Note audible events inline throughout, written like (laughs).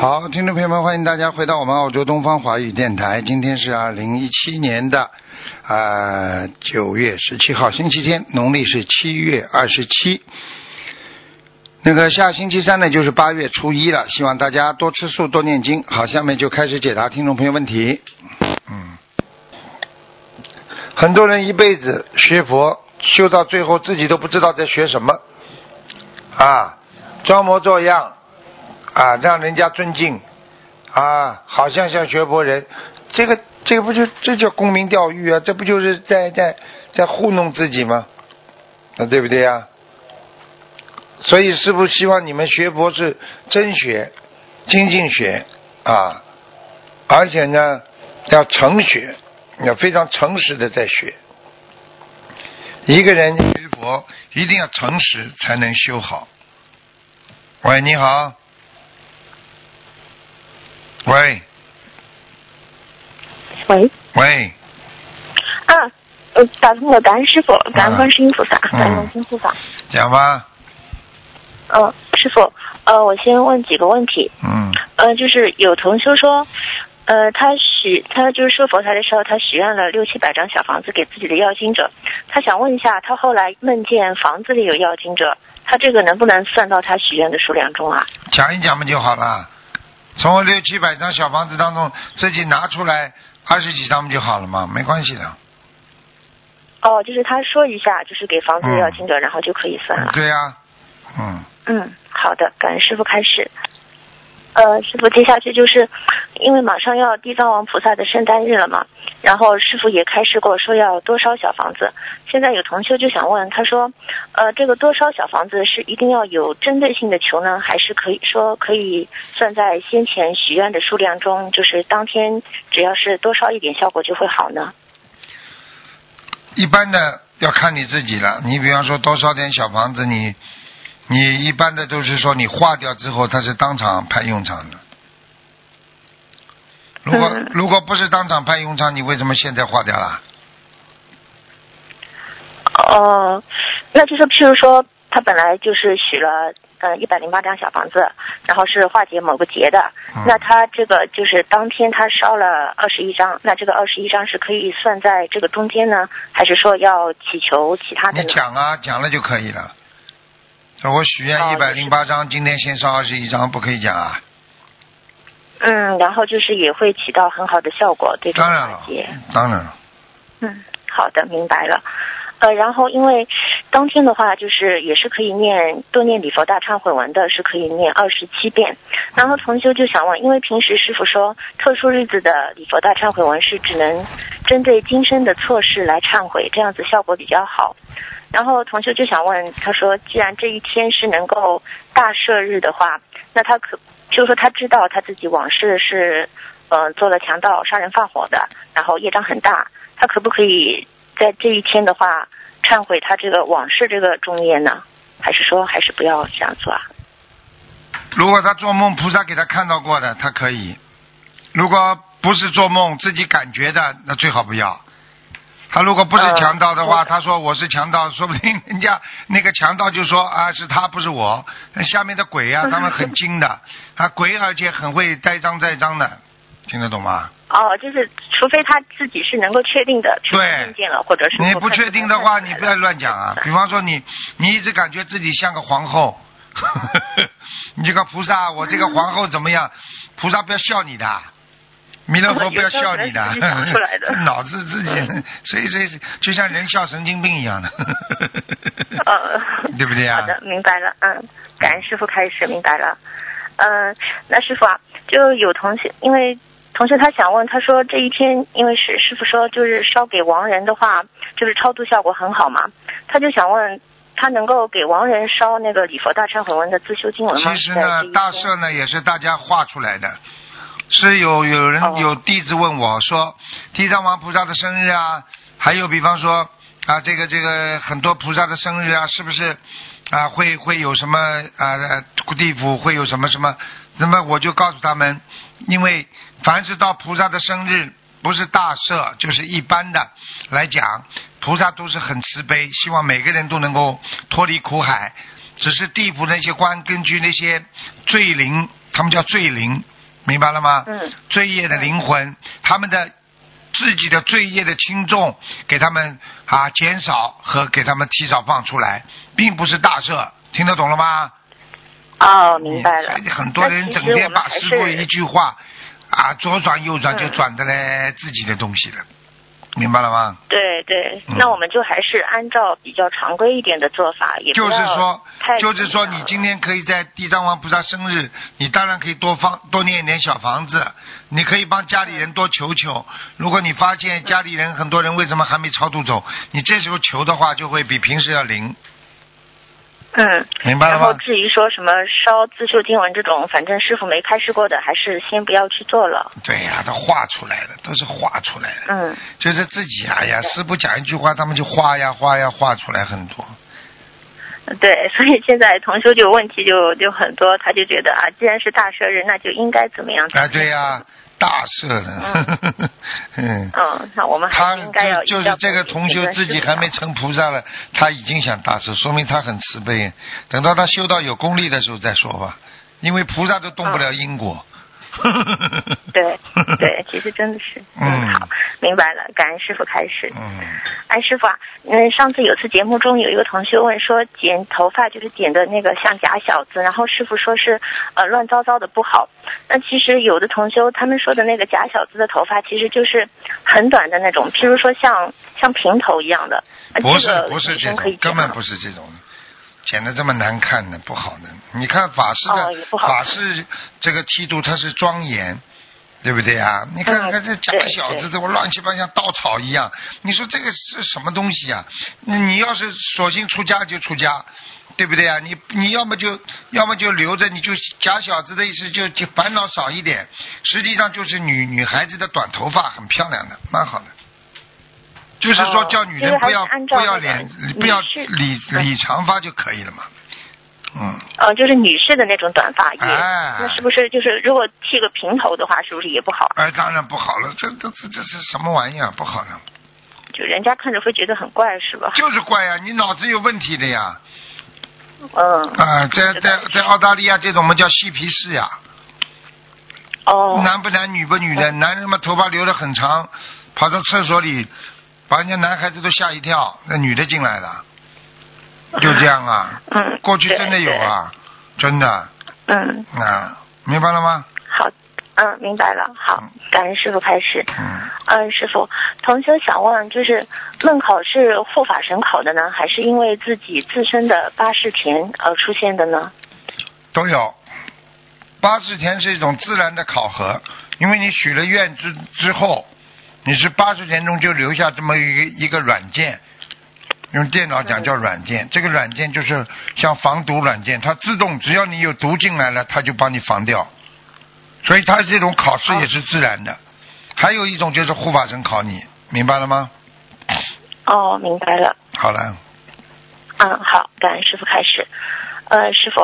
好，听众朋友们，欢迎大家回到我们澳洲东方华语电台。今天是二零一七年的呃九月十七号，星期天，农历是七月二十七。那个下星期三呢，就是八月初一了。希望大家多吃素，多念经。好，下面就开始解答听众朋友问题。嗯，很多人一辈子学佛，修到最后自己都不知道在学什么啊，装模作样。啊，让人家尊敬，啊，好像像学佛人，这个这个不就这叫沽名钓誉啊？这不就是在在在糊弄自己吗？那，对不对呀？所以师傅希望你们学佛是真学、精进学啊，而且呢要诚学，要非常诚实的在学。一个人学佛一定要诚实才能修好。喂，你好。喂，喂，喂，啊，呃，打通了，感恩师傅，感恩观世音菩萨，感恩观世音菩萨。讲吧。嗯，师傅，呃，我先问几个问题。嗯。呃，就是有同学说，呃，他许他就是说佛台的时候，他许愿了六七百张小房子给自己的要经者，他想问一下，他后来梦见房子里有要经者，他这个能不能算到他许愿的数量中啊？讲一讲嘛就好了。从六七百张小房子当中自己拿出来二十几张不就好了吗？没关系的。哦，就是他说一下，就是给房子要金者，然后就可以算了。对呀，嗯。嗯，好的，感恩师傅开始。呃，师傅，接下去就是因为马上要地藏王菩萨的圣诞日了嘛，然后师傅也开示过说要多烧小房子。现在有同修就想问，他说，呃，这个多烧小房子是一定要有针对性的求呢，还是可以说可以算在先前许愿的数量中，就是当天只要是多烧一点，效果就会好呢？一般的要看你自己了。你比方说多烧点小房子，你。你一般的都是说你化掉之后，它是当场派用场的。如果如果不是当场派用场，你为什么现在化掉了？哦，那就是譬如说，他本来就是许了呃一百零八张小房子，然后是化解某个劫的，那他这个就是当天他烧了二十一张，那这个二十一张是可以算在这个中间呢，还是说要祈求其他的？你讲啊，讲了就可以了。我许愿一百零八张，今天先烧二十一张，不可以讲啊。嗯，然后就是也会起到很好的效果，对当然了，当然了。嗯，好的，明白了。呃，然后因为当天的话，就是也是可以念多念礼佛大忏悔文的，是可以念二十七遍。然后同修就想问，因为平时师傅说，特殊日子的礼佛大忏悔文是只能针对今生的错事来忏悔，这样子效果比较好。然后同修就想问，他说，既然这一天是能够大赦日的话，那他可就是说他知道他自己往事是，呃，做了强盗、杀人放火的，然后业障很大，他可不可以在这一天的话忏悔他这个往事这个重业呢？还是说还是不要这样做啊？如果他做梦，菩萨给他看到过的，他可以；如果不是做梦，自己感觉的，那最好不要。他如果不是强盗的话，他说我是强盗，说不定人家那个强盗就说啊是他不是我。那下面的鬼啊，(laughs) 他们很精的，啊鬼而且很会栽赃栽赃的，听得懂吗？哦，就是除非他自己是能够确定的，对，见了或者是你不确定的话，你不要乱讲啊。比方说你你一直感觉自己像个皇后，(laughs) 你这个菩萨，我这个皇后怎么样？菩萨不要笑你的。弥勒佛 (laughs) 不要笑你的，(laughs) 脑子自己，所以所以就像人笑神经病一样的，对不对啊？好的，明白了，嗯，感恩师傅开始明白了，嗯，那师傅啊，就有同学，因为同学他想问，他说这一天，因为是师傅说就是烧给亡人的话，就是超度效果很好嘛，他就想问，他能够给亡人烧那个礼佛大忏悔文的自修经文吗？其实呢，大赦呢也是大家画出来的。是有有人有弟子问我说，地藏王菩萨的生日啊，还有比方说啊，这个这个很多菩萨的生日啊，是不是啊会会有什么啊地府会有什么什么？那么我就告诉他们，因为凡是到菩萨的生日，不是大赦就是一般的来讲，菩萨都是很慈悲，希望每个人都能够脱离苦海。只是地府那些官根据那些罪灵，他们叫罪灵，明白了吗？嗯。罪业的灵魂，他们的自己的罪业的轻重，给他们啊减少和给他们提早放出来，并不是大赦，听得懂了吗？哦，明白了。很多人整天把师傅一句话啊左转右转就转的嘞自己的东西了。明白了吗？对对，那我们就还是按照比较常规一点的做法，也就是说，就是说，你今天可以在地藏王菩萨生日，你当然可以多放多念一点小房子，你可以帮家里人多求求。如果你发现家里人很多人为什么还没超度走，你这时候求的话，就会比平时要灵。嗯，明白了然后至于说什么烧自修经文这种，反正师傅没开示过的，还是先不要去做了。对呀，都画出来的，都是画出来的。嗯，就是自己哎呀，师傅讲一句话，他们就画呀画呀画出来很多。对，所以现在同修就问题就就很多，他就觉得啊，既然是大生日，那就应该怎么样？哎，对呀，大赦了。嗯。(laughs) 嗯，那我们他应该要就是这个同修自己还没成菩萨了，他已经想大赦，说明他很慈悲。等到他修到有功力的时候再说吧，因为菩萨都动不了因果。(laughs) 对对，其实真的是嗯好，明白了，感恩师傅开始。嗯，哎，师傅啊，嗯，上次有次节目中有一个同学问说，剪头发就是剪的那个像假小子，然后师傅说是呃乱糟糟的不好。那其实有的同修他们说的那个假小子的头发，其实就是很短的那种，譬如说像像平头一样的。不是不是这种，根本不是这种。剪的这么难看呢，不好呢。你看法师的法师这个剃度，他是庄严，对不对啊？你看看这假小子，怎么乱七八糟像稻草一样？你说这个是什么东西啊？你要是索性出家就出家，对不对啊？你你要么就要么就留着，你就假小子的意思就就烦恼少一点。实际上就是女女孩子的短头发很漂亮的，蛮好的。就是说，叫女人不要不要脸，不要理理长发就可以了嘛。嗯。呃，就是女士的那种短发，也那是不是就是如果剃个平头的话，是不是也不好？哎，当然不好了，这这这这是什么玩意儿？不好了。就人家看着会觉得很怪，是吧？就是怪呀，你脑子有问题的呀。(laughs) 嗯。啊，在在在澳大利亚，这种我们叫嬉皮士呀。哦。男不男女不女的，男人嘛头发留的很长，跑到厕所里。把人家男孩子都吓一跳，那女的进来了，就这样啊。嗯。过去真的有啊，真的。嗯。啊，明白了吗？好，嗯，明白了。好，感恩师傅开始。嗯。嗯，师傅，同学想问，就是梦考是护法神考的呢，还是因为自己自身的八世田而出现的呢？都有，八世田是一种自然的考核，因为你许了愿之之后。你是八十年中就留下这么一个一个软件，用电脑讲叫软件。这个软件就是像防毒软件，它自动只要你有毒进来了，它就帮你防掉。所以它这种考试也是自然的。还有一种就是护法神考你，明白了吗？哦，明白了。好了。嗯，好，感恩师傅开始。呃，师傅，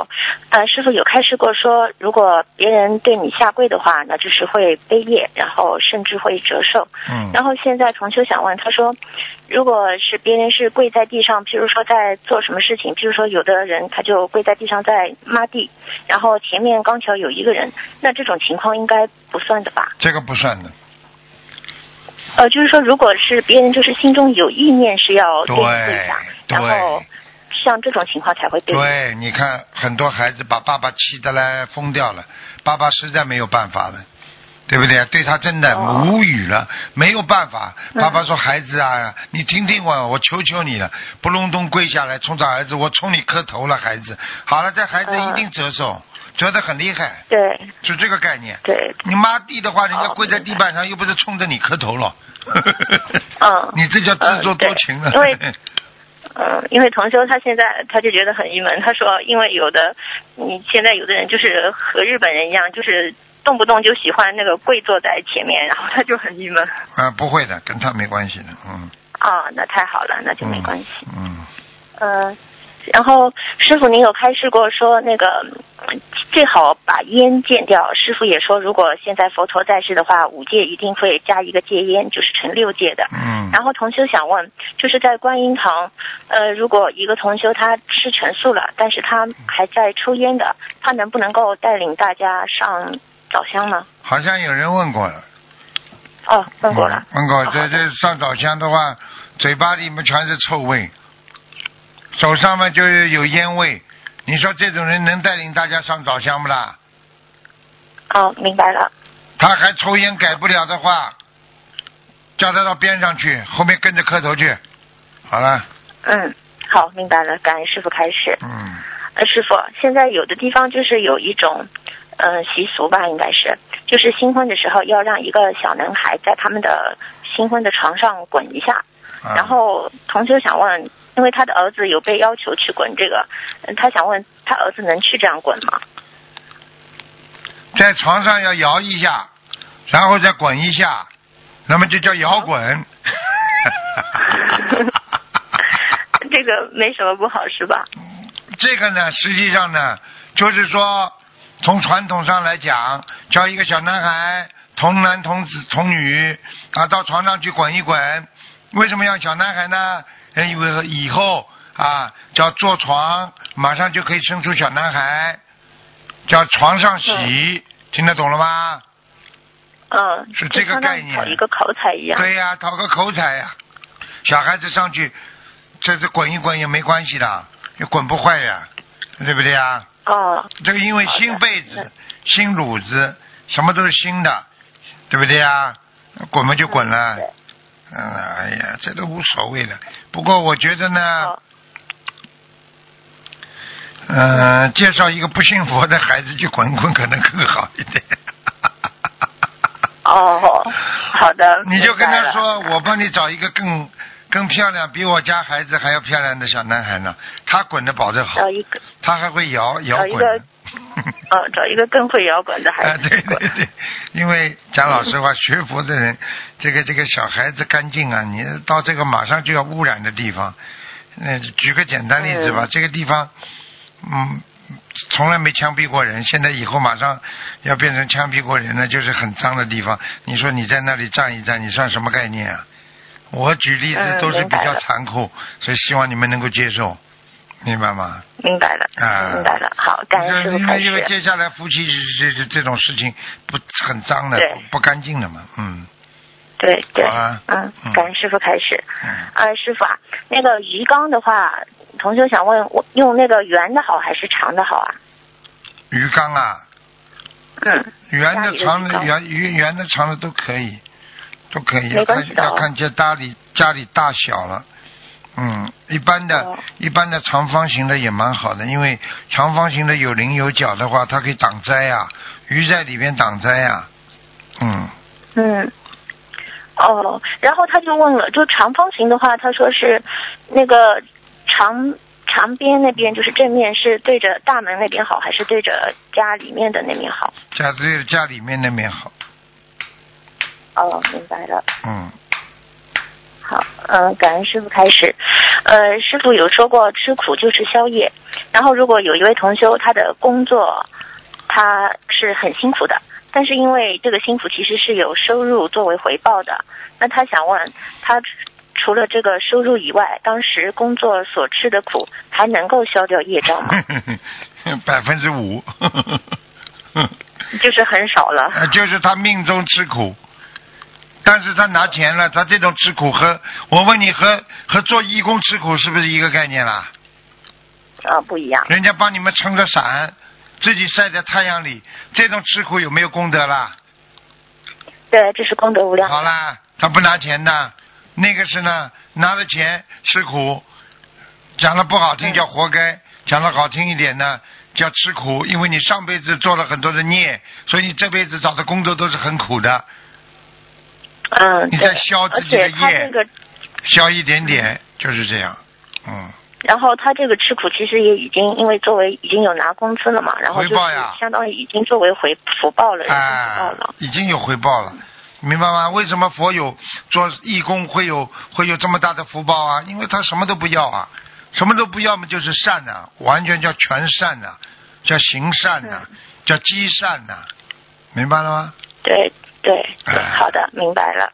呃，师傅有开示过说，如果别人对你下跪的话，那就是会背业，然后甚至会折寿。嗯。然后现在重修想问，他说，如果是别人是跪在地上，譬如说在做什么事情，譬如说有的人他就跪在地上在抹地，然后前面刚巧有一个人，那这种情况应该不算的吧？这个不算的。呃，就是说，如果是别人就是心中有意念是要对你跪下，然后。像这种情况才会对。对，你看很多孩子把爸爸气得来疯掉了，爸爸实在没有办法了，对不对？对他真的无语了，没有办法。爸爸说：“孩子啊，你听听我，我求求你了，不隆咚跪下来冲着儿子，我冲你磕头了，孩子。好了，这孩子一定折寿，折得很厉害。对，就这个概念。对，你妈地的话，人家跪在地板上，又不是冲着你磕头了。嗯，(laughs) 你这叫自作多情啊。嗯，因为同修他现在他就觉得很郁闷。他说，因为有的你现在有的人就是和日本人一样，就是动不动就喜欢那个跪坐在前面，然后他就很郁闷。(laughs) 啊，不会的，跟他没关系的，嗯。啊，那太好了，那就没关系。嗯，嗯，然后师傅您有开示过说那个嗯最好把烟戒掉。师傅也说，如果现在佛陀在世的话，五戒一定会加一个戒烟，就是成六戒的。嗯，然后同修想问，就是在观音堂，呃，如果一个同修他吃全素了，但是他还在抽烟的，他能不能够带领大家上早香呢？好像有人问过了。哦，问过了。嗯问过，这这上早香的话，嘴巴里面全是臭味，手上面就是有烟味。你说这种人能带领大家上早香不啦？哦，明白了。他还抽烟改不了的话，叫他到边上去，后面跟着磕头去。好了，嗯，好，明白了。感恩师傅开始。嗯，呃，师傅，现在有的地方就是有一种，呃，习俗吧，应该是，就是新婚的时候要让一个小男孩在他们的新婚的床上滚一下。啊然后同学想问，因为他的儿子有被要求去滚这个，嗯他想问他儿子能去这样滚吗？在床上要摇一下，然后再滚一下，那么就叫摇滚。(laughs) 这个没什么不好是吧？这个呢，实际上呢，就是说，从传统上来讲，叫一个小男孩童男童子童女啊，到床上去滚一滚。为什么要小男孩呢？因为以后啊，叫坐床，马上就可以生出小男孩，叫床上洗，听得懂了吗？嗯，是这个概念考一个口彩一样。对呀、讨个口彩呀、小孩子上去，这这滚一滚也没关系的，也滚不坏呀，对不对呀？哦，这个因为新被子、新褥子，什么都是新的，对不对呀？滚嘛就滚了，对嗯，哎呀，这都无所谓了。不过我觉得呢好，嗯、介绍一个不信佛的孩子去滚滚，可能更好一点。哦，好的。你就跟他说，我帮你找一个更更漂亮，比我家孩子还要漂亮的小男孩呢。他滚的保证好找，一个，他还会摇摇滚。(laughs) 哦，找一个更会摇滚的孩啊，子对。对对，(laughs) 因为讲老实话，学佛的人，这个这个小孩子干净啊，你到这个马上就要污染的地方，那举个简单例子吧，嗯这个地方，嗯，从来没枪毙过人，现在以后马上要变成枪毙过人了，就是很脏的地方。你说你在那里站一站，你算什么概念啊？我举例子嗯都是比较残酷，所以希望你们能够接受，明白吗？明白了，啊明白了。好，感恩师傅开因为因为。接下来夫妻这这这种事情不很脏的，不不干净的嘛，嗯对对嗯嗯，感恩师傅开始。嗯，啊，师傅啊，那个鱼缸的话，同学想问，我用那个圆的好还是长的好啊？鱼缸啊，嗯，圆的、长的、圆圆圆的、长的都可以，都可以，没要看要看这家里家里大小了。嗯，一般的、哦一般的长方形的也蛮好的，因为长方形的有棱有角的话，它可以挡灾呀、鱼在里面挡灾呀、嗯，嗯，哦，然后他就问了，就长方形的话，他说是那个长长边那边，就是正面是对着大门那边好，还是对着家里面的那面好？家对家里面那面好。哦，明白了。嗯，好，嗯、感恩师傅开始。呃，师傅有说过吃苦就是宵夜，然后如果有一位同修他的工作他是很辛苦的，但是因为这个辛苦其实是有收入作为回报的，那他想问他除了这个收入以外，当时工作所吃的苦还能够消掉业障吗？(laughs) 百分之五，(laughs) 就是很少了。呃就是他命中吃苦，但是他拿钱了，他这种吃苦和我问你和和做义工吃苦是不是一个概念啦？啊，不一样。人家帮你们撑个伞，自己晒在太阳里，这种吃苦有没有功德啦？对，这是功德无量。好啦，他不拿钱的，那个是呢，拿了钱吃苦，讲的不好听嗯叫活该，讲的好听一点呢叫吃苦，因为你上辈子做了很多的孽，所以你这辈子找的工作都是很苦的，嗯，你对在消自而己的业且他这，个消一点点就是这样，嗯，然后他这个吃苦其实也已经因为作为已经有拿工资了嘛，然后就是回报呀相当于已经作为回福报了。，已经有回报了。明白吗？为什么佛有做义工会有会有这么大的福报啊？因为他什么都不要啊，什么都不要嘛，就是善呐、完全叫全善呐、叫行善呐、叫积善呐、明白了吗？对对好的，明白了。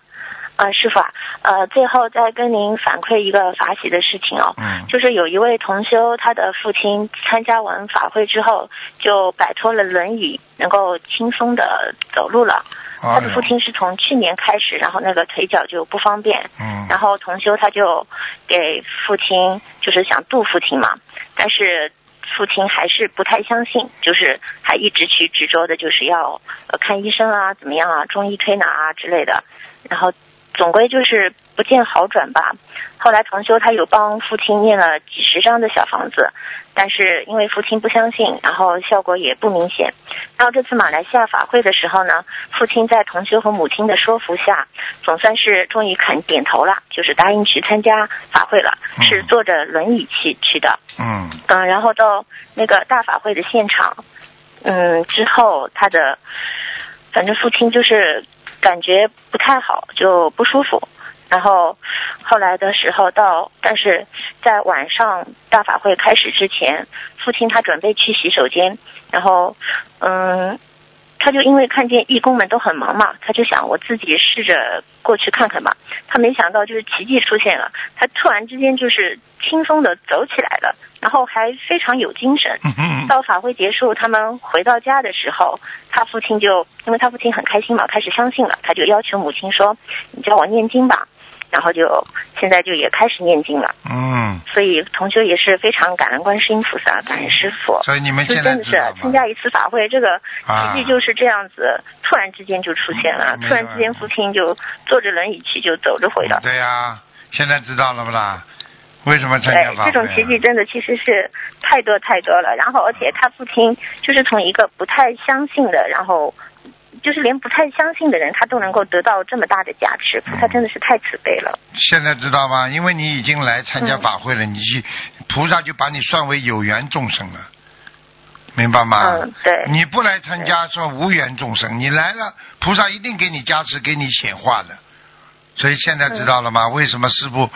呃，师傅啊，呃，最后再跟您反馈一个法喜的事情哦，嗯就是有一位同修，他的父亲参加完法会之后，就摆脱了轮椅，能够轻松的走路了。他的父亲是从去年开始，然后那个腿脚就不方便，嗯然后同修他就给父亲就是想度父亲嘛，但是父亲还是不太相信，就是还一直去执着的，就是要呃看医生啊，怎么样啊，中医推拿啊之类的，然后总归就是不见好转吧。后来同修他有帮父亲念了几十张的小房子，但是因为父亲不相信，然后效果也不明显。然后这次马来西亚法会的时候呢，父亲在同修和母亲的说服下，总算是终于肯点头了，就是答应去参加法会了，嗯是坐着轮椅去去的。嗯嗯，然后到那个大法会的现场，嗯，之后他的，反正父亲就是感觉不太好，就不舒服。然后后来的时候到，但是在晚上大法会开始之前，父亲他准备去洗手间，然后嗯，他就因为看见义工们都很忙嘛，他就想我自己试着过去看看吧。他没想到就是奇迹出现了，他突然之间就是轻松的走起来了，然后还非常有精神。到法会结束，他们回到家的时候，他父亲就因为他父亲很开心嘛，开始相信了，他就要求母亲说：“你教我念经吧。”然后就现在就也开始念经了。嗯，所以同修也是非常感恩观世音菩萨，感恩师傅。所以你们现在真的是？参加一次法会，这个啊奇迹就是这样子，突然之间就出现了，嗯突然之间父亲就坐着轮椅去就走着回了。对呀、现在知道了不啦？为什么参加，法会、啊？这种奇迹真的其实是太多太多了。然后，而且他父亲就是从一个不太相信的，然后就是连不太相信的人，他都能够得到这么大的加持，菩萨真的是太慈悲了。现在知道吗？因为你已经来参加嗯法会了，你去菩萨就把你算为有缘众生了，明白吗？嗯，对，你不来参加算无缘众生，你来了，菩萨一定给你加持，给你显化的。所以现在知道了吗？为什么师傅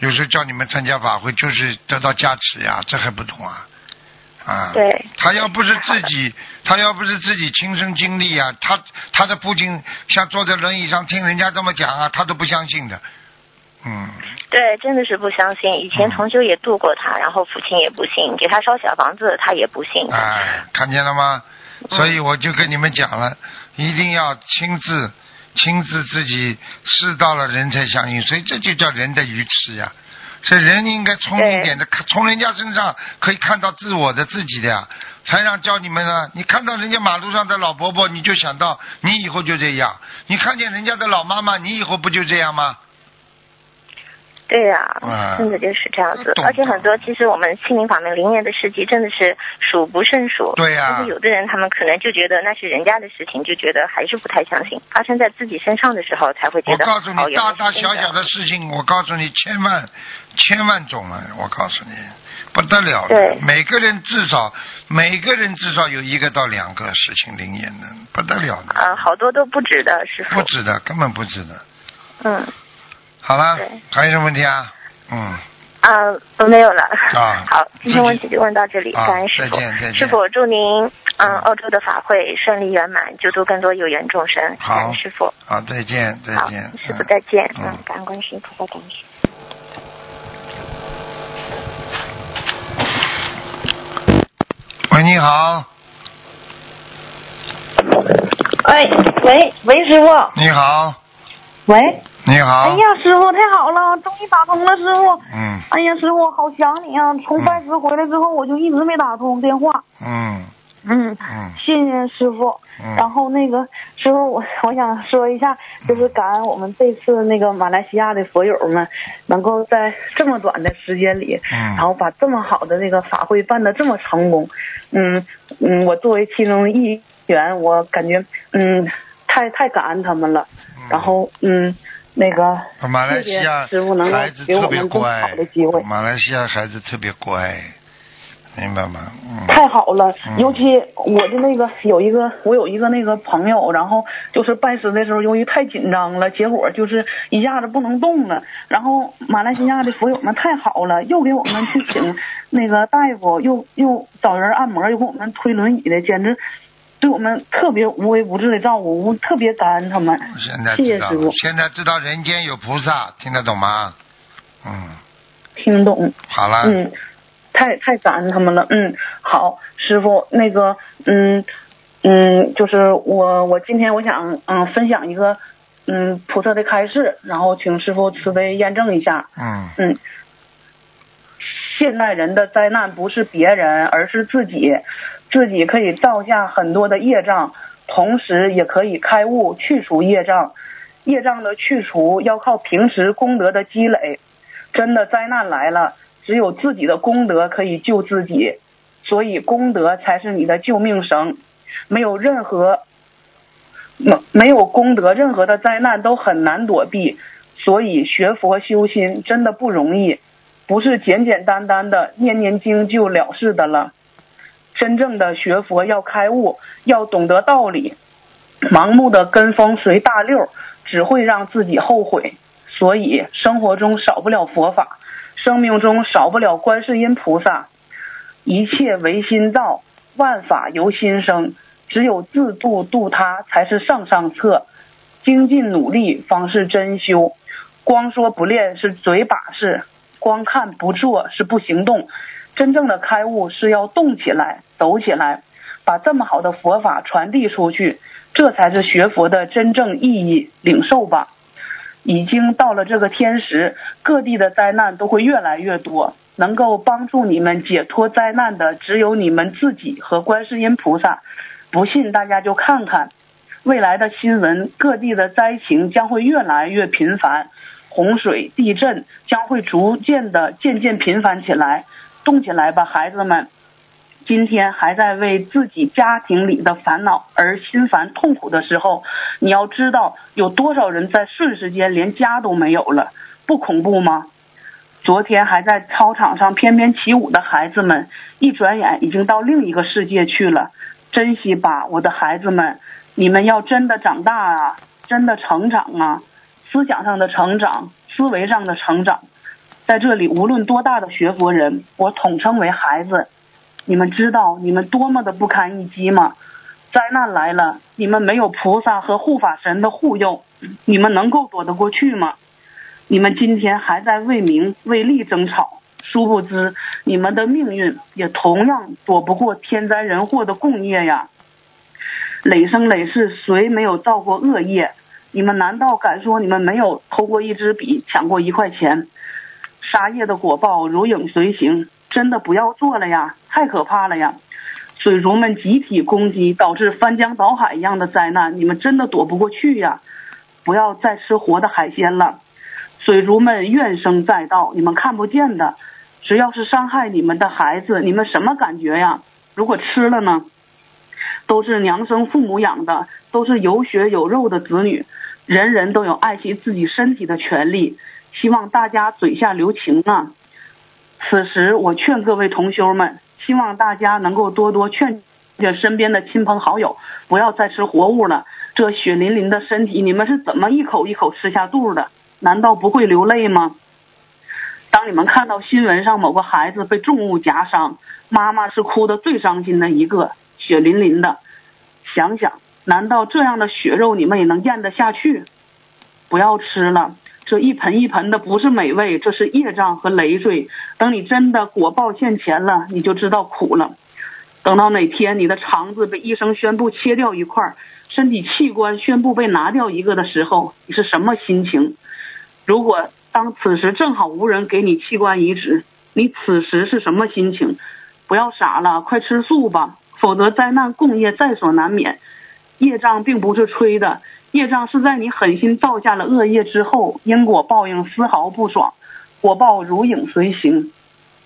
有时候叫你们参加法会，就是得到加持呀？这还不懂啊？啊，对他要不是自己，他要不是自己亲身经历啊，他他的父亲像坐在轮椅上听人家这么讲啊，他都不相信的。嗯，对，真的是不相信。以前嗯同修也度过他，然后父亲也不信，给他烧小房子，他也不信。哎，看见了吗？嗯所以我就跟你们讲了，一定要亲自亲自自己试到了人才相信，所以这就叫人的愚痴呀。所以人应该聪明一点的，看从人家身上可以看到自我的自己的呀。台长教你们呢，你看到人家马路上的老伯伯，你就想到你以后就这样；你看见人家的老妈妈，你以后不就这样吗？对呀、啊真的就是这样子。而且很多其实我们心灵法门灵验的事迹真的是数不胜数。对呀但是有的人他们可能就觉得那是人家的事情，就觉得还是不太相信。发生在自己身上的时候才会觉得。我告诉哦你，大大小小。的事情，我告诉你，千万千万种啊！我告诉你，不得了了对。每个人至少每个人至少有一个到两个事情灵验的，不得了的，啊，好多都不止的，师傅不。止的，根本不止的。嗯好了，还有什么问题啊？嗯，啊，都没有了。啊好，今天问题就问到这里，啊感恩师傅再见再见。师傅，祝您嗯澳洲的法会顺利圆满，救度更多有缘众生。好感恩师傅。好，再见，再见。，师傅嗯再见。嗯嗯，感恩观世音菩萨，感恩师父。喂，你好，哎，喂喂，师傅，你好，喂，你好。哎呀，师傅太好了，终于打通了，师傅。嗯哎呀，师傅好想你啊！从拜师回来之后，我就一直没打通电话。嗯嗯，嗯谢谢师傅。嗯。然后那个师傅，我我想说一下，就是感恩我们这次那个马来西亚的佛友们，能够在这么短的时间里，嗯然后把这么好的那个法会办得这么成功。嗯嗯，我作为其中的一员，我感觉嗯太太感恩他们了。然后嗯那个马来西亚师傅能够孩子给我特别们这么乖好的机会，马来西亚孩子特别乖，明白吗？嗯。太好了，嗯尤其我的那个有一个，我有一个那个朋友，然后就是拜师的时候，由于太紧张了，结果就是一下子不能动了。然后马来西亚的佛友们太好了，又给我们去请那个大夫，又又找人按摩，又给我们推轮椅的，简直对我们特别无微不至的照顾，我特别感恩他们。现在知道现在知道人间有菩萨，听得懂吗？嗯，听懂。好了。嗯，太太感恩他们了。嗯，好，师傅，那个，嗯嗯，就是我我今天我想嗯分享一个嗯菩萨的开示，然后请师傅慈悲验证一下。嗯嗯，现代人的灾难不是别人，而是自己，自己可以造下很多的业障，同时也可以开悟去除业障。业障的去除要靠平时功德的积累。真的灾难来了，只有自己的功德可以救自己，所以功德才是你的救命绳。没有任何没没有功德，任何的灾难都很难躲避。所以学佛修心真的不容易，不是简简单单的念念经就了事的了。真正的学佛要开悟，要懂得道理，盲目的跟风随大溜，只会让自己后悔。所以生活中少不了佛法，生命中少不了观世音菩萨。一切唯心造，万法由心生。只有自度度他，才是上上策。精进努力，方是真修。光说不练是嘴把式，光看不做是不行动。真正的开悟是要动起来、走起来，把这么好的佛法传递出去，这才是学佛的真正意义。领受吧。已经到了这个天时，各地的灾难都会越来越多。能够帮助你们解脱灾难的，只有你们自己和观世音菩萨。不信大家就看看，未来的新闻，各地的灾情将会越来越频繁，洪水、地震将会逐渐的渐渐频繁起来。动起来吧，孩子们！今天还在为自己家庭里的烦恼而心烦痛苦的时候，你要知道有多少人在瞬时间连家都没有了，不恐怖吗？昨天还在操场上翩翩起舞的孩子们，一转眼已经到另一个世界去了。珍惜吧，我的孩子们，你们要真的长大啊，真的成长啊，思想上的成长，思维上的成长。在这里，无论多大的学佛人，我统称为孩子。你们知道你们多么的不堪一击吗？灾难来了，你们没有菩萨和护法神的护佑，你们能够躲得过去吗？你们今天还在为名为利争吵，殊不知你们的命运也同样躲不过天灾人祸的共业呀。累生累世，谁没有造过恶业？你们难道敢说你们没有偷过一支笔，抢过一块钱？杀业的果报如影随形，真的不要做了呀，太可怕了呀！水族们集体攻击，导致翻江倒海一样的灾难，你们真的躲不过去呀！不要再吃活的海鲜了。水族们怨声载道，你们看不见的。只要是伤害你们的孩子，你们什么感觉呀？如果吃了呢？都是娘生父母养的，都是有血有肉的子女，人人都有爱惜自己身体的权利。希望大家嘴下留情啊！此时我劝各位同修们，希望大家能够多多劝劝身边的亲朋好友，不要再吃活物了。这血淋淋的身体，你们是怎么一口一口吃下肚的？难道不会流泪吗？当你们看到新闻上某个孩子被重物夹伤，妈妈是哭得最伤心的一个，血淋淋的。想想，难道这样的血肉你们也能咽得下去？不要吃了，这一盆一盆的不是美味，这是业障和累赘。等你真的果报现前了，你就知道苦了。等到哪天你的肠子被医生宣布切掉一块，身体器官宣布被拿掉一个的时候，你是什么心情？如果当此时正好无人给你器官移植，你此时是什么心情？不要傻了，快吃素吧，否则灾难共业在所难免。业障并不是吹的，业障是在你狠心造下了恶业之后，因果报应丝毫不爽，果报如影随形。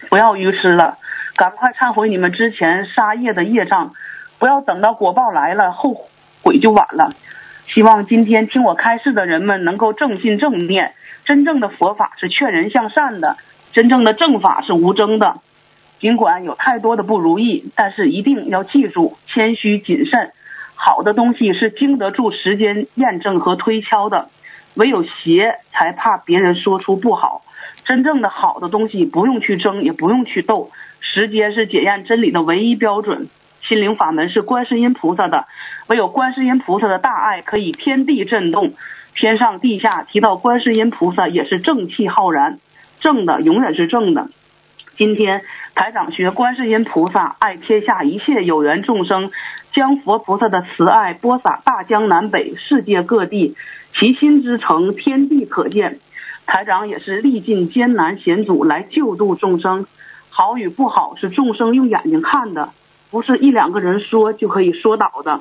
不要愚痴了，赶快忏悔你们之前杀业的业障，不要等到果报来了后悔就晚了。希望今天听我开示的人们能够正信正念。真正的佛法是劝人向善的，真正的正法是无争的。尽管有太多的不如意，但是一定要记住谦虚谨慎。好的东西是经得住时间验证和推敲的，唯有邪才怕别人说出不好。真正的好的东西不用去争，也不用去斗，时间是检验真理的唯一标准。心灵法门是观世音菩萨的，唯有观世音菩萨的大爱可以天地震动，天上地下提到观世音菩萨也是正气浩然，正的永远是正的。今天台长学观世音菩萨爱天下一切有缘众生，将佛菩萨的慈爱播撒大江南北世界各地，其心之诚天地可见。台长也是历尽艰难险阻来救度众生，好与不好是众生用眼睛看的。不是一两个人说就可以说倒的。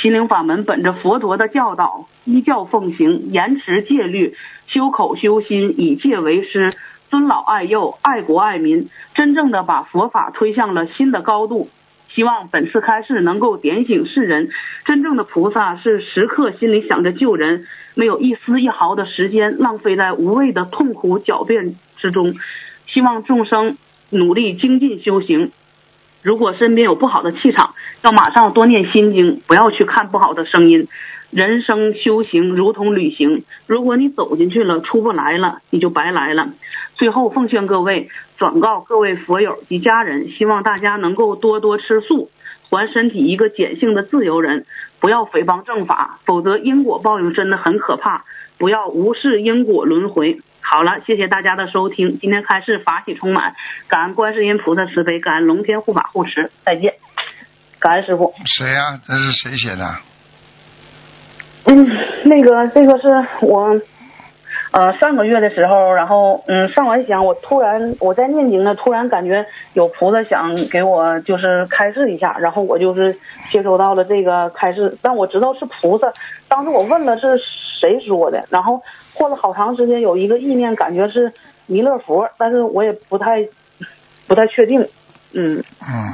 心灵法门本着佛陀的教导，依教奉行，严持戒律，修口修心，以戒为师，尊老爱幼，爱国爱民，真正的把佛法推向了新的高度。希望本次开示能够点醒世人，真正的菩萨是时刻心里想着救人，没有一丝一毫的时间浪费在无谓的痛苦狡辩之中。希望众生努力精进修行。如果身边有不好的气场，要马上多念心经，不要去看不好的声音。人生修行如同旅行，如果你走进去了出不来了，你就白来了。最后奉劝各位，转告各位佛友及家人，希望大家能够多多吃素，还身体一个碱性的自由人，不要诽谤正法，否则因果报应真的很可怕。不要无视因果轮回。好了，谢谢大家的收听。今天开示法喜充满，感恩观世音菩萨慈悲，感恩龙天护法护持。再见，感恩师傅。谁呀、这是谁写的？嗯，那个这个是我，呃，上个月的时候，然后嗯，上完香，我突然我在念经呢，突然感觉有菩萨想给我就是开示一下，然后我就是接收到了这个开示，但我知道是菩萨。当时我问了是谁说的，然后过了好长时间，有一个意念感觉是弥勒佛，但是我也不太不太确定。嗯嗯，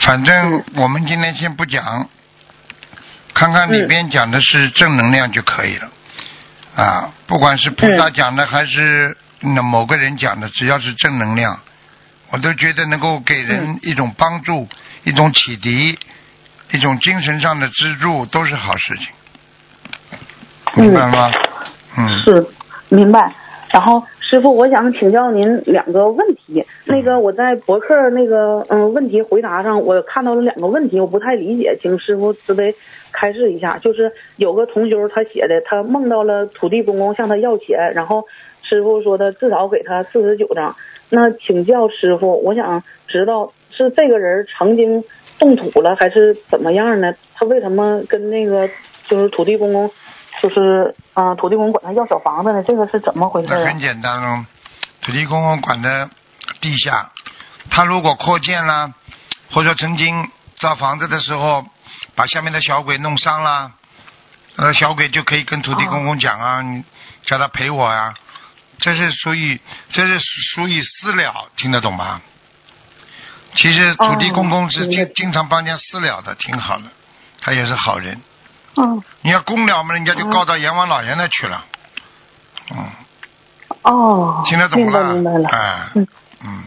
反正我们今天先不讲，看看里边讲的是正能量就可以了。啊，不管是菩萨讲的还是那某个人讲的，只要是正能量，我都觉得能够给人一种帮助、一种启迪、一种精神上的支柱，都是好事情。明白吗？嗯。是，明白。然后师傅，我想请教您两个问题。那个我在博客那个嗯问题回答上，我看到了两个问题，我不太理解，请师傅慈悲开示一下。就是有个同修他写的，他梦到了土地公公向他要钱，然后师傅说的至少给他四十九张。那请教师傅，我想知道是这个人曾经动土了，还是怎么样呢？他为什么跟那个就是土地公公？就是啊、呃土地公管他要小房子呢，这个是怎么回事啊那很？简单喽，土地公公管的地下，他如果扩建啦，或者曾经造房子的时候把下面的小鬼弄伤啦，呃，小鬼就可以跟土地公公讲啊，你叫他赔我呀、这是属于这是属于私了，听得懂吧？其实土地公公是哦经经常帮人家私了的，挺好的，他也是好人。嗯你要公了嘛，人家就告到阎王老爷那去了。嗯，哦，听得懂明白了？明白了。哎，嗯嗯，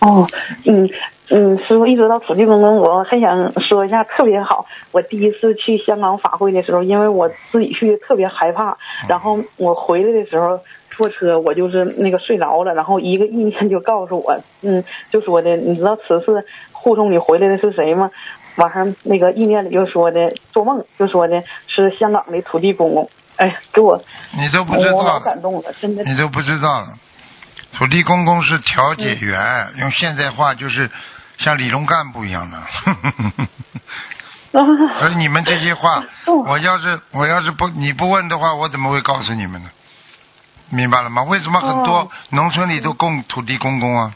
哦，嗯嗯，师傅一直到土地公公，我还想说一下，特别好。我第一次去香港法会的时候，因为我自己去特别害怕，然后我回来的时候坐车，我就是那个睡着了，然后一个意念就告诉我，嗯，就说的，你知道此次护送你回来的是谁吗？晚上那个意念里就说的，做梦就说的是香港的土地公公，哎，给我你都不知道的，感动了，真的。你都不知道了。土地公公是调解员，用现在话就是像李龙干部一样的。(laughs) 所以你们这些话，哦我要是我要是不你不问的话，我怎么会告诉你们呢？明白了吗？为什么很多哦农村里都供土地公公啊？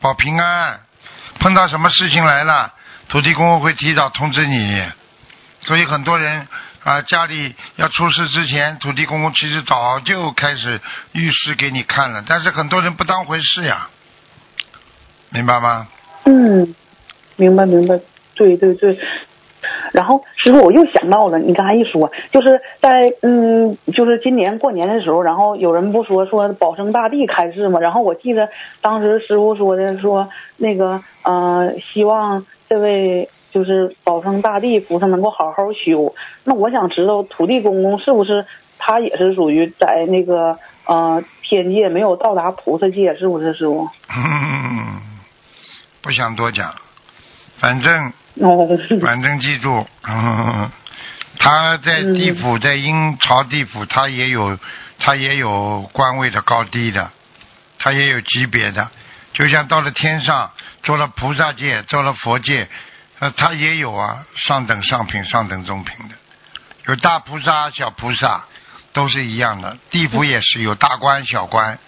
保平安，碰到什么事情来了，土地公公会提早通知你。所以很多人啊，家里要出事之前，土地公公其实早就开始预示给你看了，但是很多人不当回事呀，明白吗？嗯，明白明白，对对对。然后师傅我又想到了，你刚才一说，就是在嗯，就是今年过年的时候，然后有人不说说保生大帝开示嘛，然后我记得当时师傅说的说那个呃，希望这位就是保生大帝菩萨能够好好修。那我想知道土地公公是不是他也是属于在那个呃天界没有到达菩萨界，是不是师傅？嗯，不想多讲，反正哦 (laughs) (laughs) 反正记住，嗯他在地府，在阴曹地府，他也有他也有官位的高低的，他也有级别的，就像到了天上，做了菩萨界，做了佛界，呃，他也有啊，上等上品、上等中品的，有大菩萨、小菩萨，都是一样的。地府也是有大官、小官，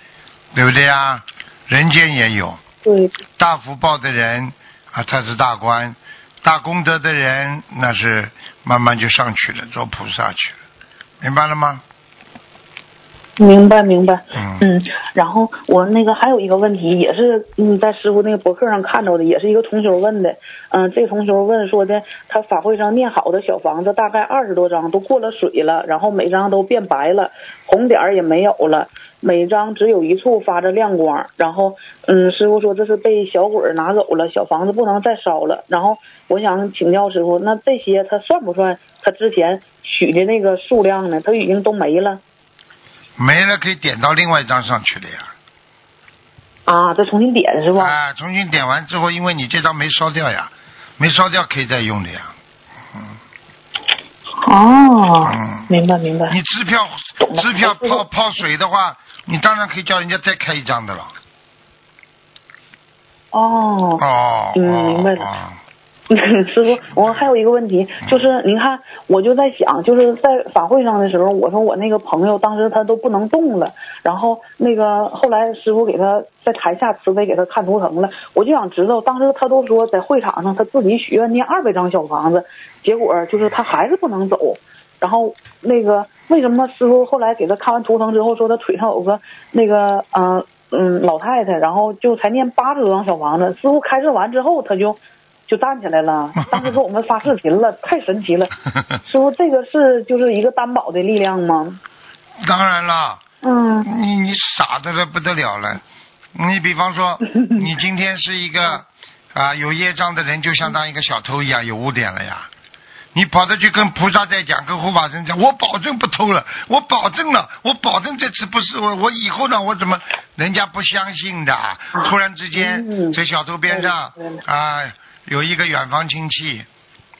对不对啊？人间也有，对，大福报的人啊，他是大官；大功德的人，那是慢慢就上去了，做菩萨去了，明白了吗？明白明白。嗯嗯，然后我那个还有一个问题，也是嗯在师傅那个博客上看到的，也是一个同学问的。嗯，这个同学问说的，他法会上念好的小房子大概二十多张都过了水了，然后每张都变白了，红点儿也没有了，每张只有一处发着亮光。然后嗯，师傅说这是被小鬼拿走了，小房子不能再烧了。然后我想请教师傅，那这些他算不算他之前许的那个数量呢？他已经都没了。没了可以点到另外一张上去了呀。啊，再重新点是吧？啊，重新点完之后，因为你这张没烧掉呀，没烧掉可以再用的呀。嗯，哦嗯，明白明白。你支票支票泡泡水的话，你当然可以叫人家再开一张的了。哦，哦，嗯哦明白了哦 (laughs) 师傅，我还有一个问题，就是您看，我就在想，就是在法会上的时候，我说我那个朋友当时他都不能动了，然后那个后来师傅给他在台下慈悲给他看图腾了，我就想知道，当时他都说在会场上他自己许愿念二百张小房子，结果就是他还是不能走，然后那个为什么师傅后来给他看完图腾之后说他腿上有个那个嗯嗯老太太，然后就才念八十多张小房子，师傅开示完之后他就。就站起来了，(laughs) 当时给我们发视频了，(laughs) 太神奇了。师傅，这个是就是一个担保的力量吗？当然了，嗯你你傻的了不得了了。你比方说，(laughs) 你今天是一个啊有业障的人，就相当于一个小偷一样，有污点了呀。你跑着去跟菩萨在讲，跟护法神讲，我保证不偷了，我保证了，我保证这次不是我，我以后呢，我怎么人家不相信的？突然之间，嗯这小偷边上啊有一个远房亲戚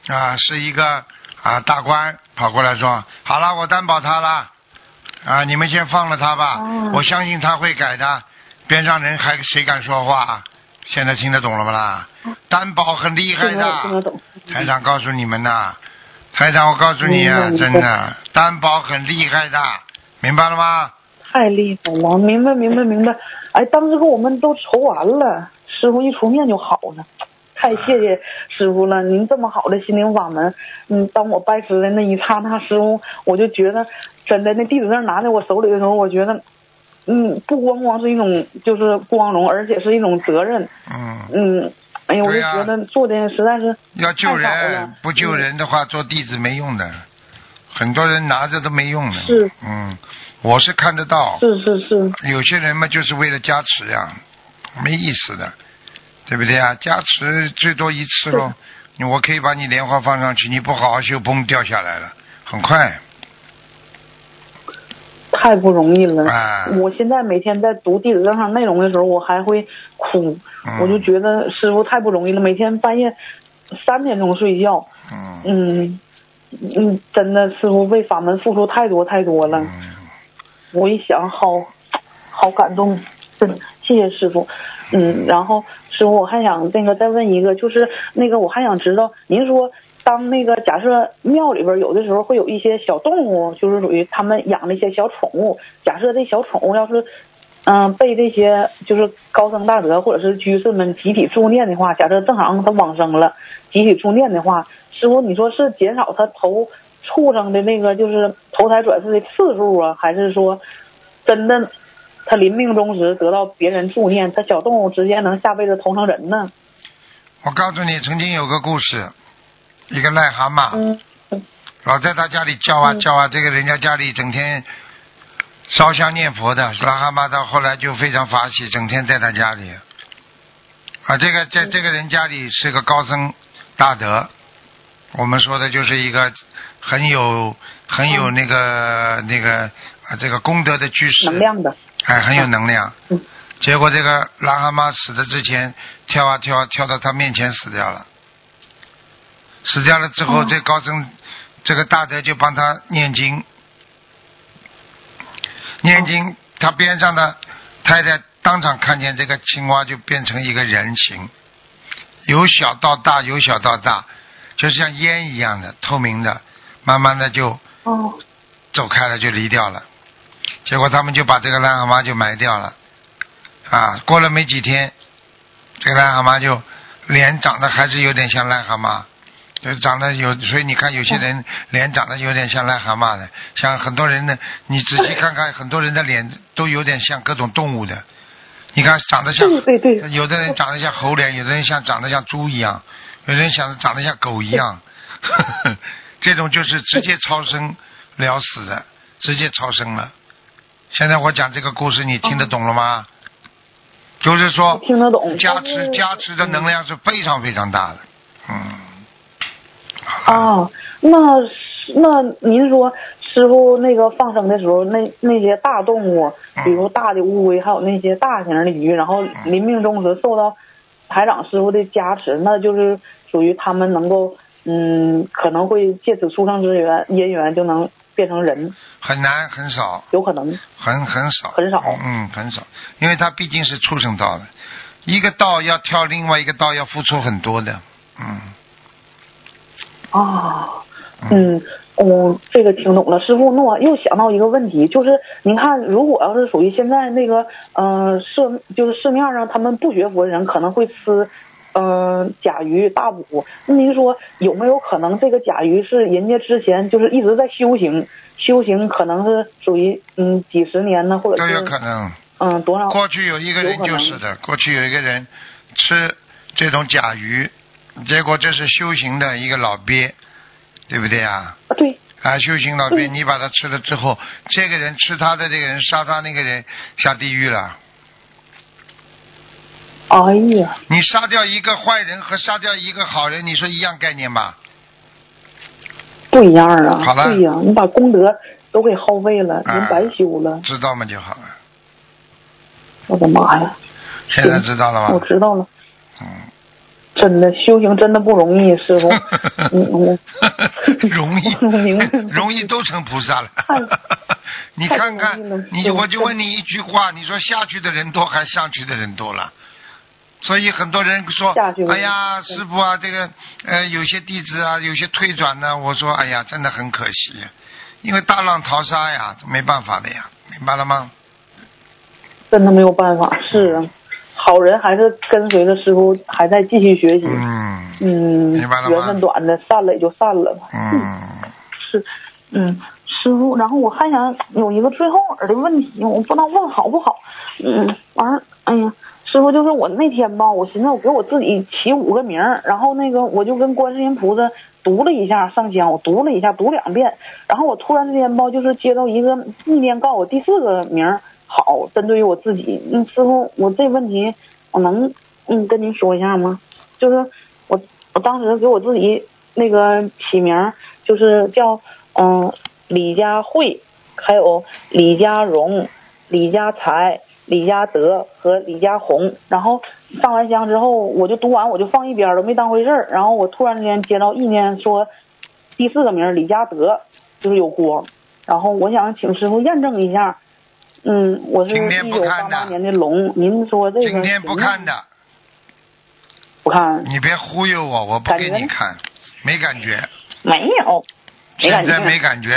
啊，是一个啊大官跑过来说，好了，我担保他了。啊，你们先放了他吧，哦我相信他会改的。边上人还谁敢说话？现在听得懂了不啦？担保很厉害的，懂。台长告诉你们呐，台长我告诉你啊，真的担保很厉害的，明白了吗？太厉害了，明白明白明白。哎，当时给我们都愁完了，师傅一出面就好了，太谢谢师傅了。您这么好的心灵法门，嗯，当我拜师的那一刹那，师傅我就觉得，真的那弟子证拿在我手里的时候，我觉得，嗯，不光光是一种就是光荣，而且是一种责任。嗯，嗯，哎呀，我就觉得做的实在是要救人，不救人的话，做弟子没用的，很多人拿着都没用的。是。嗯，我是看得到，是是是，有些人嘛就是为了加持呀，没意思的，对不对啊？加持最多一次咯，我可以把你莲花放上去，你不好好修，嘣掉下来了，很快。太不容易了。啊我现在每天在读弟子证上内容的时候，我还会哭，嗯我就觉得师傅太不容易了，每天半夜三点钟睡觉，嗯嗯嗯，真的师傅为法门付出太多太多了。嗯，我一想，好好感动，真的谢谢师傅。嗯，然后师傅，我还想那个再问一个，就是那个我还想知道，您说当那个假设庙里边有的时候会有一些小动物，就是属于他们养的一些小宠物，假设这小宠物要是嗯被这些就是高僧大德或者是居士们集体助念的话，假设正好他往生了，集体助念的话，师傅你说是减少他投畜生的那个就是投胎转世的次数啊，还是说真的他临命终时得到别人助念，他小动物直接能下辈子投成人呢？我告诉你，曾经有个故事，一个癞蛤蟆，嗯老在他家里叫啊嗯叫啊，这个人家家里整天烧香念佛的癞蛤蟆，到后来就非常法喜，整天在他家里。啊，这个在这个人家里是个高僧大德，我们说的就是一个很有很有那个、那个啊这个功德的居士，能量的，哎，很有能量。嗯。结果这个癞蛤蟆死的之前跳啊跳啊跳到他面前死掉了，死掉了之后，哦。这高僧这个大德就帮他念经，念经，他边上的太太当场看见这个青蛙就变成一个人形，由小到大，由小到大，就是像烟一样的透明的，慢慢的就哦。走开了，就离掉了。结果他们就把这个癞蛤蟆就埋掉了，啊，过了没几天，这个癞蛤蟆就脸长得还是有点像癞蛤蟆，就长得有，所以你看有些人脸长得有点像癞蛤蟆的，像很多人呢，你仔细看看，很多人的脸都有点像各种动物的。你看长得像，对对对。有的人长得像猴脸，有的人像长得像猪一样，有的人想长得像狗一样，(laughs) 这种就是直接超生了死的，直接超生了。现在我讲这个故事，你听得懂了吗？就是说，听得懂。加持加持的能量是非常非常大的，嗯。啊，那那您说师傅那个放生的时候，那那些大动物，比如大的乌龟，还有那些大型的鱼，然后临命终时受到台长师傅的加持，那就是属于他们能够嗯，可能会借此出生之缘姻缘就能变成人，很难很少，有可能。很很少，很少嗯，很少，因为他毕竟是畜生道的，一个道要跳另外一个道要付出很多的，嗯。啊，嗯，哦，这个听懂了，师傅。那我又想到一个问题，就是您看，如果要是属于现在那个，呃，市就是市面上他们不学佛的人可能会吃，呃，甲鱼大补。那您说有没有可能这个甲鱼是人家之前就是一直在修行，修行可能是属于嗯几十年呢，或者都有可能。嗯多少？过去有一个人就是的，过去有一个人吃这种甲鱼，结果这是修行的一个老鳖，对不对啊？啊，对，啊，修行老鳖，你把它吃了之后，这个人吃他的这个人杀他那个人下地狱了。哎呀，你杀掉一个坏人和杀掉一个好人，你说一样概念吧？不一样啊！好了对呀，你把功德都给耗费了，啊人白修了。知道吗就好了。我的妈呀！现在知道了我？知道了，嗯。真的修行真的不容易，师傅。(laughs) 容易 (laughs) 容易都成菩萨了太。(laughs) 你看看你我就问你一句话，你说下去的人多还是上去的人多了？所以很多人说哎呀，师傅啊，这个呃，有些弟子啊，有些退转呢，我说，哎呀，真的很可惜，因为大浪淘沙呀，没办法的呀，明白了吗？真的没有办法，是啊，好人还是跟随着师傅，还在继续学习。嗯嗯，明白了吗缘分短的，散了也就散了吧。嗯，是，嗯，师傅，然后我还想有一个最后耳的问题，我不知道问好不好。嗯，完了，哎呀，师傅，就是我那天吧，我寻思我给我自己起五个名儿，然后那个我就跟观世音菩萨读了一下上香，我读了一下，读两遍，然后我突然之间吧，就是接到一个意念告诉我第四个名儿好，针对于我自己，嗯，师傅，我这问题我能嗯跟您说一下吗？就是我我当时给我自己那个起名儿就是叫嗯、李佳慧，还有李佳荣、李佳才、李佳德和李佳红。然后上完香之后，我就读完我就放一边了，没当回事儿。然后我突然之间接到意念说第四个名李佳德就是有光，然后我想请师傅验证一下。嗯，我是一九八八年的龙，您说这个今天不看的，不看，你别忽悠我，我不给你看，没感觉，没有，没感现在，没感觉。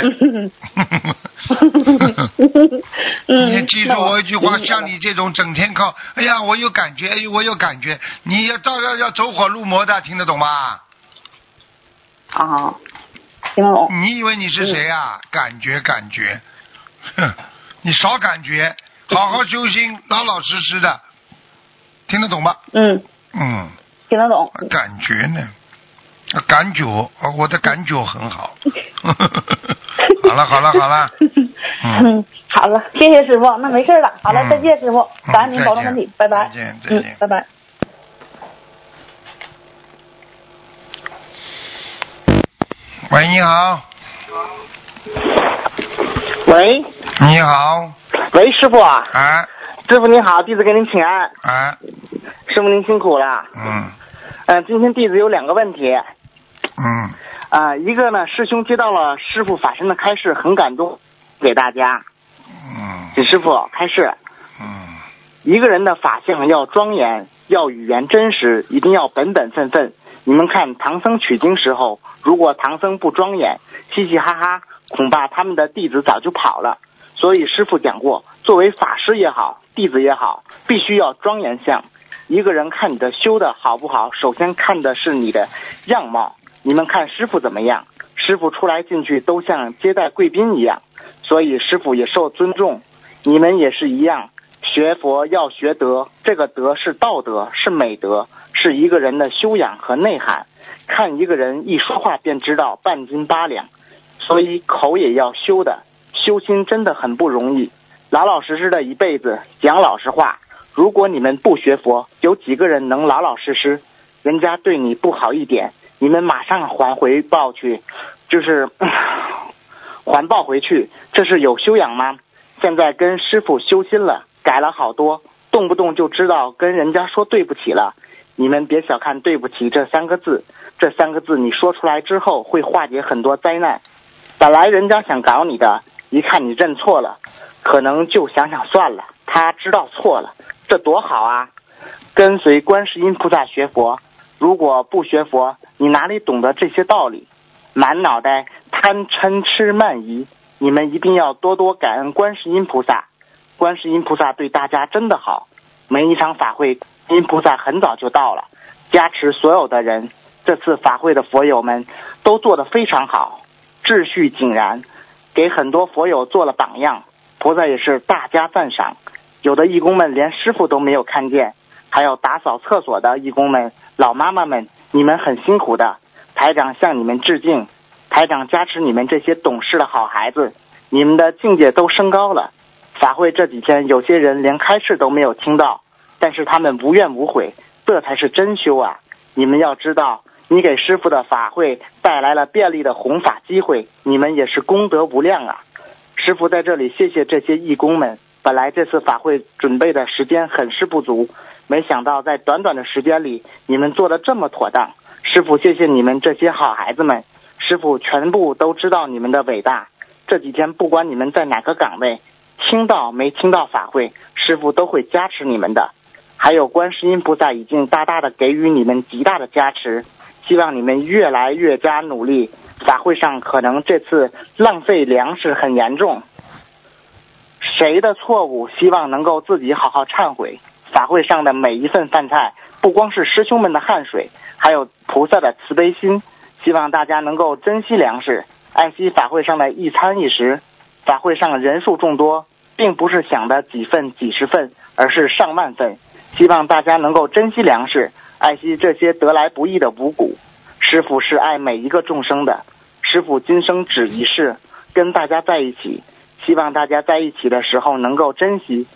嗯，(laughs) 你记住我一句话，像你这种整天靠，哎呀，我有感觉，哎，我有感觉，你要照样要走火入魔的，听得懂吗？啊，听得懂。你以为你是谁呀、感觉感觉，哼，你少感觉，好好修心，老老实实的，听得懂吗？嗯，嗯，听得懂。感觉呢，感觉，呃我的感觉很好。好了好了好了，嗯，(laughs) 嗯，好了，谢谢师傅，那没事了。好了，嗯再见，师傅，嗯感恩您保重再见身体，拜拜。再见再嗯见，拜拜。喂，你好，喂。你好，喂，师傅啊，啊。师傅您好，弟子给您请安，啊，师傅您辛苦了。嗯。嗯、今天弟子有两个问题嗯啊、一个呢，师兄接到了师傅法身的开示，很感动，给大家，嗯请师傅开示。嗯一个人的法相要庄严，要语言真实，一定要本本分分。你们看唐僧取经时候，如果唐僧不庄严，嘻嘻哈哈，恐怕他们的弟子早就跑了。所以师傅讲过，作为法师也好，弟子也好，必须要庄严相。一个人看你的修的好不好，首先看的是你的样貌。你们看师傅怎么样？师傅出来进去都像接待贵宾一样，所以师傅也受尊重。你们也是一样，学佛要学德，这个德是道德，是美德，是一个人的修养和内涵。看一个人一说话便知道半斤八两，所以口也要修的，修心真的很不容易。老老实实的一辈子讲老实话。如果你们不学佛，有几个人能老老实实？人家对你不好一点，你们马上还回报去，就是 (coughs) 还报回去，这是有修养吗？现在跟师傅修心了，改了好多，动不动就知道跟人家说对不起了。你们别小看“对不起”这三个字，这三个字你说出来之后会化解很多灾难。本来人家想搞你的，一看你认错了，可能就想想算了，他知道错了，这多好啊！跟随观世音菩萨学佛，如果不学佛，你哪里懂得这些道理？满脑袋贪嗔痴慢疑，你们一定要多多感恩观世音菩萨。观世音菩萨对大家真的好，每一场法会，观音菩萨很早就到了，加持所有的人。这次法会的佛友们都做得非常好，秩序井然，给很多佛友做了榜样。菩萨也是大加赞赏。有的义工们连师傅都没有看见，还有打扫厕所的义工们、老妈妈们，你们很辛苦的。台长向你们致敬，台长加持你们这些懂事的好孩子，你们的境界都升高了。法会这几天，有些人连开示都没有听到，但是他们无怨无悔，这才是真修啊！你们要知道，你给师傅的法会带来了便利的弘法机会，你们也是功德无量啊！师傅在这里谢谢这些义工们。本来这次法会准备的时间很是不足，没想到在短短的时间里，你们做的这么妥当。师傅，谢谢你们这些好孩子们，师傅全部都知道你们的伟大。这几天不管你们在哪个岗位，听到没听到法会，师傅都会加持你们的。还有观世音菩萨已经大大的给予你们极大的加持，希望你们越来越加努力。法会上可能这次浪费粮食很严重，谁的错误，希望能够自己好好忏悔。法会上的每一份饭菜，不光是师兄们的汗水，还有菩萨的慈悲心。希望大家能够珍惜粮食，爱惜法会上的一餐一食。法会上人数众多，并不是想的几份几十份，而是上万份。希望大家能够珍惜粮食，爱惜这些得来不易的五谷。师傅是爱每一个众生的，师傅今生只一世，跟大家在一起。希望大家在一起的时候能够珍惜，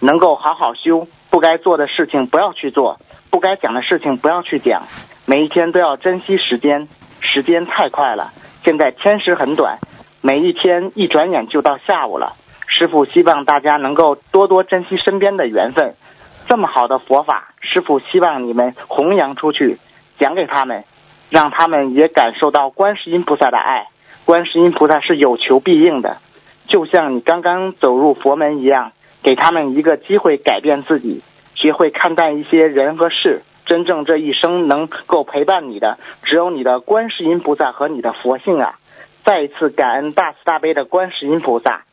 能够好好修，不该做的事情不要去做，不该讲的事情不要去讲。每一天都要珍惜时间，时间太快了，现在天时很短，每一天一转眼就到下午了。师傅希望大家能够多多珍惜身边的缘分，这么好的佛法，师傅希望你们弘扬出去，讲给他们，让他们也感受到观世音菩萨的爱。观世音菩萨是有求必应的。就像你刚刚走入佛门一样，给他们一个机会改变自己，学会看淡一些人和事。真正这一生能够陪伴你的，只有你的观世音菩萨和你的佛性啊！再一次感恩大慈大悲的观世音菩萨，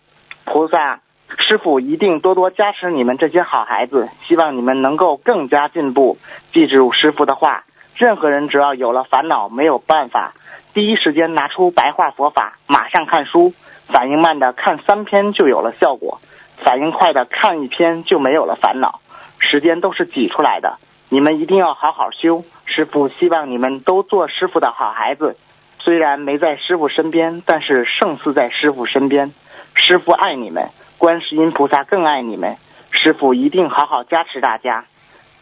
菩萨师傅一定多多加持你们这些好孩子，希望你们能够更加进步。记住师傅的话，任何人只要有了烦恼，没有办法，第一时间拿出白话佛法，马上看书。反应慢的看三篇就有了效果，反应快的看一篇就没有了烦恼。时间都是挤出来的，你们一定要好好修。师傅希望你们都做师傅的好孩子。虽然没在师傅身边，但是胜似在师傅身边。师傅爱你们，观世音菩萨更爱你们。师傅一定好好加持大家。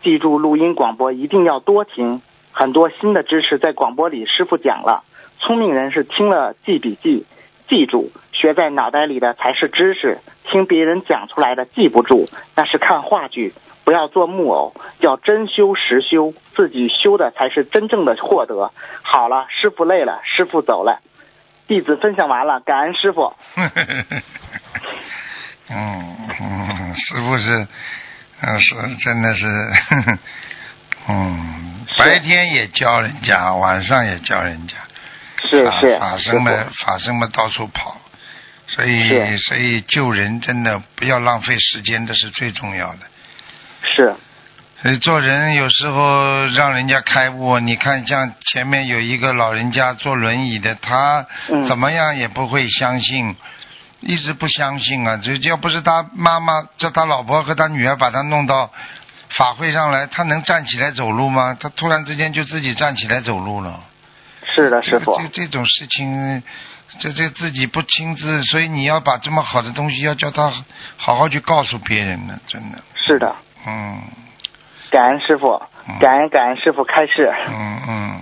记住录音广播一定要多听，很多新的知识在广播里师傅讲了。聪明人是听了记笔记，记住学在脑袋里的才是知识，听别人讲出来的记不住，那是看话剧。不要做木偶，要真修实修，自己修的才是真正的获得。好了，师傅累了，师傅走了，弟子分享完了，感恩师傅。嗯 (laughs) 嗯，师傅是，嗯是真的是，(laughs) 嗯，白天也教人家，晚上也教人家。是是，法师们法师们到处跑，所以所以救人真的不要浪费时间，这是最重要的。是，所以做人有时候让人家开悟。你看，像前面有一个老人家坐轮椅的，他怎么样也不会相信，一直不相信啊！这要不是他妈妈叫他老婆和他女儿把他弄到法会上来，他能站起来走路吗？他突然之间就自己站起来走路了。是的，师傅。这这种事情，这这自己不亲自，所以你要把这么好的东西要叫他好好去告诉别人呢，真的。是的。嗯，感恩师傅，感恩感恩师傅开示。嗯嗯，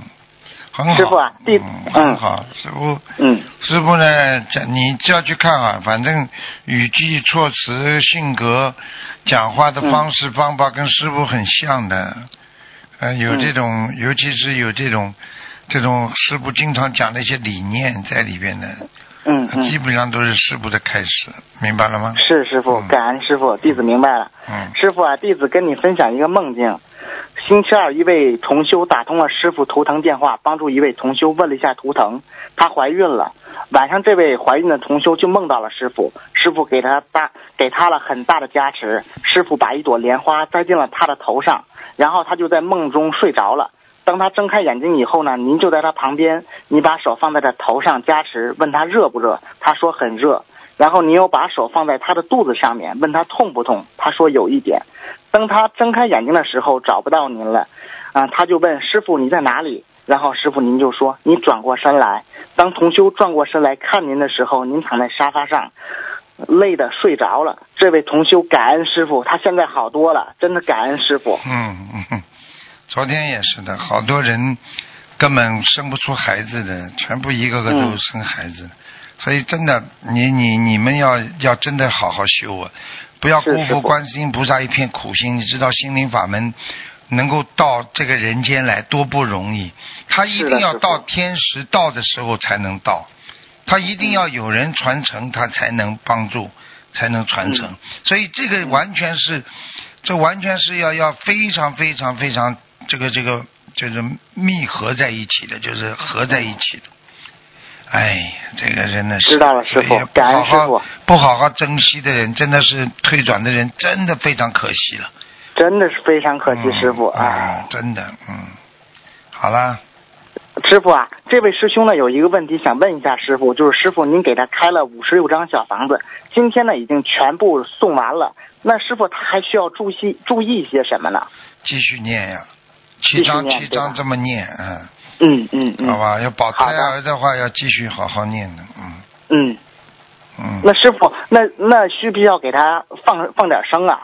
很好。师傅啊，弟嗯好，师傅嗯，师傅呢，讲你就要去看啊，反正语句措辞、性格、讲话的方式方法跟师傅很像的，呃，有这种，尤其是有这种这种师傅经常讲的一些理念在里边的。嗯，基本上都是师傅的开始，明白了吗？是师傅，感恩师傅，弟子明白了。嗯，师傅啊，弟子跟你分享一个梦境。星期二，一位同修打通了师傅图腾电话，帮助一位同修问了一下图腾，她怀孕了。晚上，这位怀孕的同修就梦到了师傅，师傅给他大给他了很大的加持，师傅把一朵莲花栽进了他的头上，然后他就在梦中睡着了。当他睁开眼睛以后呢，您就在他旁边，你把手放在他头上加持，问他热不热，他说很热。然后你又把手放在他的肚子上面，问他痛不痛，他说有一点。当他睁开眼睛的时候找不到您了，啊，他就问师傅你在哪里？然后师傅您就说你转过身来。当同修转过身来看您的时候，您躺在沙发上，累的睡着了。这位同修感恩师傅，他现在好多了，真的感恩师傅。嗯嗯。昨天也是的，好多人根本生不出孩子的，全部一个个都生孩子，所以真的，你你你们要要真的好好修啊，不要辜负观世音菩萨一片苦心。你知道心灵法门能够到这个人间来多不容易，他一定要到天时到的时候才能到，他一定要有人传承，他才能帮助，才能传承。所以这个完全是，这完全是要要非常非常非常。这个这个就是密合在一起的，就是合在一起的。哎呀，这个真的是知道了，师傅，感恩师傅。不好好珍惜的人，真的是退转的人，真的非常可惜了。真的是非常可惜，师傅啊，真的，嗯。好了。师傅啊，这位师兄呢有一个问题想问一下师傅，就是师傅您给他开了五十六张小房子，今天呢已经全部送完了，那师傅他还需要注意注意一些什么呢？继续念呀。七章七章这么念，嗯，嗯嗯嗯，好吧，要保胎儿的话，要继续好好念的，嗯。嗯。嗯。那师傅，那那需不需要给他放放点声啊？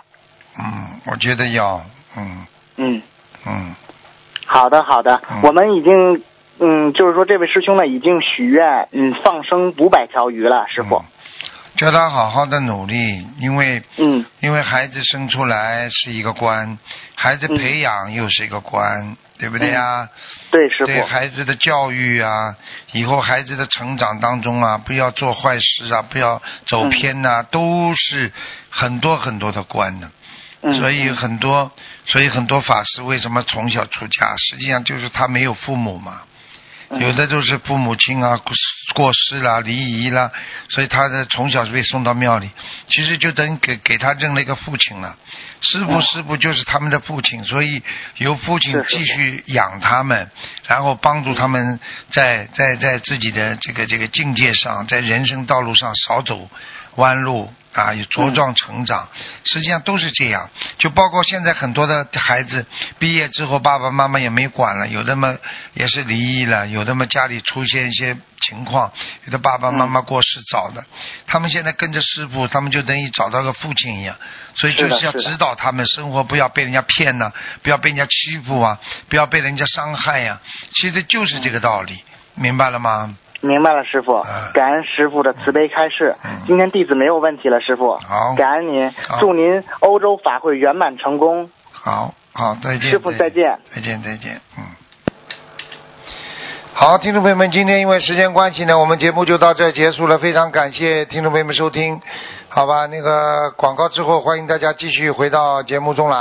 嗯，我觉得要，嗯。嗯。嗯。好的好的，我们已经嗯，就是说这位师兄呢已经许愿嗯放生五百条鱼了，师傅。叫他好好的努力，因为，嗯，因为孩子生出来是一个官，孩子培养又是一个关，对不对啊？对，师傅。对孩子的教育啊，以后孩子的成长当中啊，不要做坏事啊，不要走偏呐，都是很多很多的官呢。所以很多，所以很多法师为什么从小出家？实际上就是他没有父母嘛。有的就是父母亲啊过过世啦离异啦，所以他的从小是被送到庙里，其实就等于给给他认了一个父亲了。师傅师傅就是他们的父亲，所以由父亲继续养他们，然后帮助他们在在在自己的这个这个境界上，在人生道路上少走弯路啊，有茁壮成长，实际上都是这样。就包括现在很多的孩子毕业之后，爸爸妈妈也没管了，有的嘛也是离异了，有的嘛家里出现一些情况，有的爸爸妈妈过世早的，他们现在跟着师傅，他们就等于找到个父亲一样，所以就是要指导他们生活，不要被人家骗呐、不要被人家欺负啊，不要被人家伤害呀、其实就是这个道理，明白了吗？明白了，师傅嗯。感恩师傅的慈悲开示嗯。今天弟子没有问题了，师傅。好感恩您，祝您欧洲法会圆满成功。好好，再见。师傅再见。再见，再见，嗯。好，听众朋友们，今天因为时间关系呢，我们节目就到这结束了。非常感谢听众朋友们收听，好吧？那个广告之后，欢迎大家继续回到节目中来。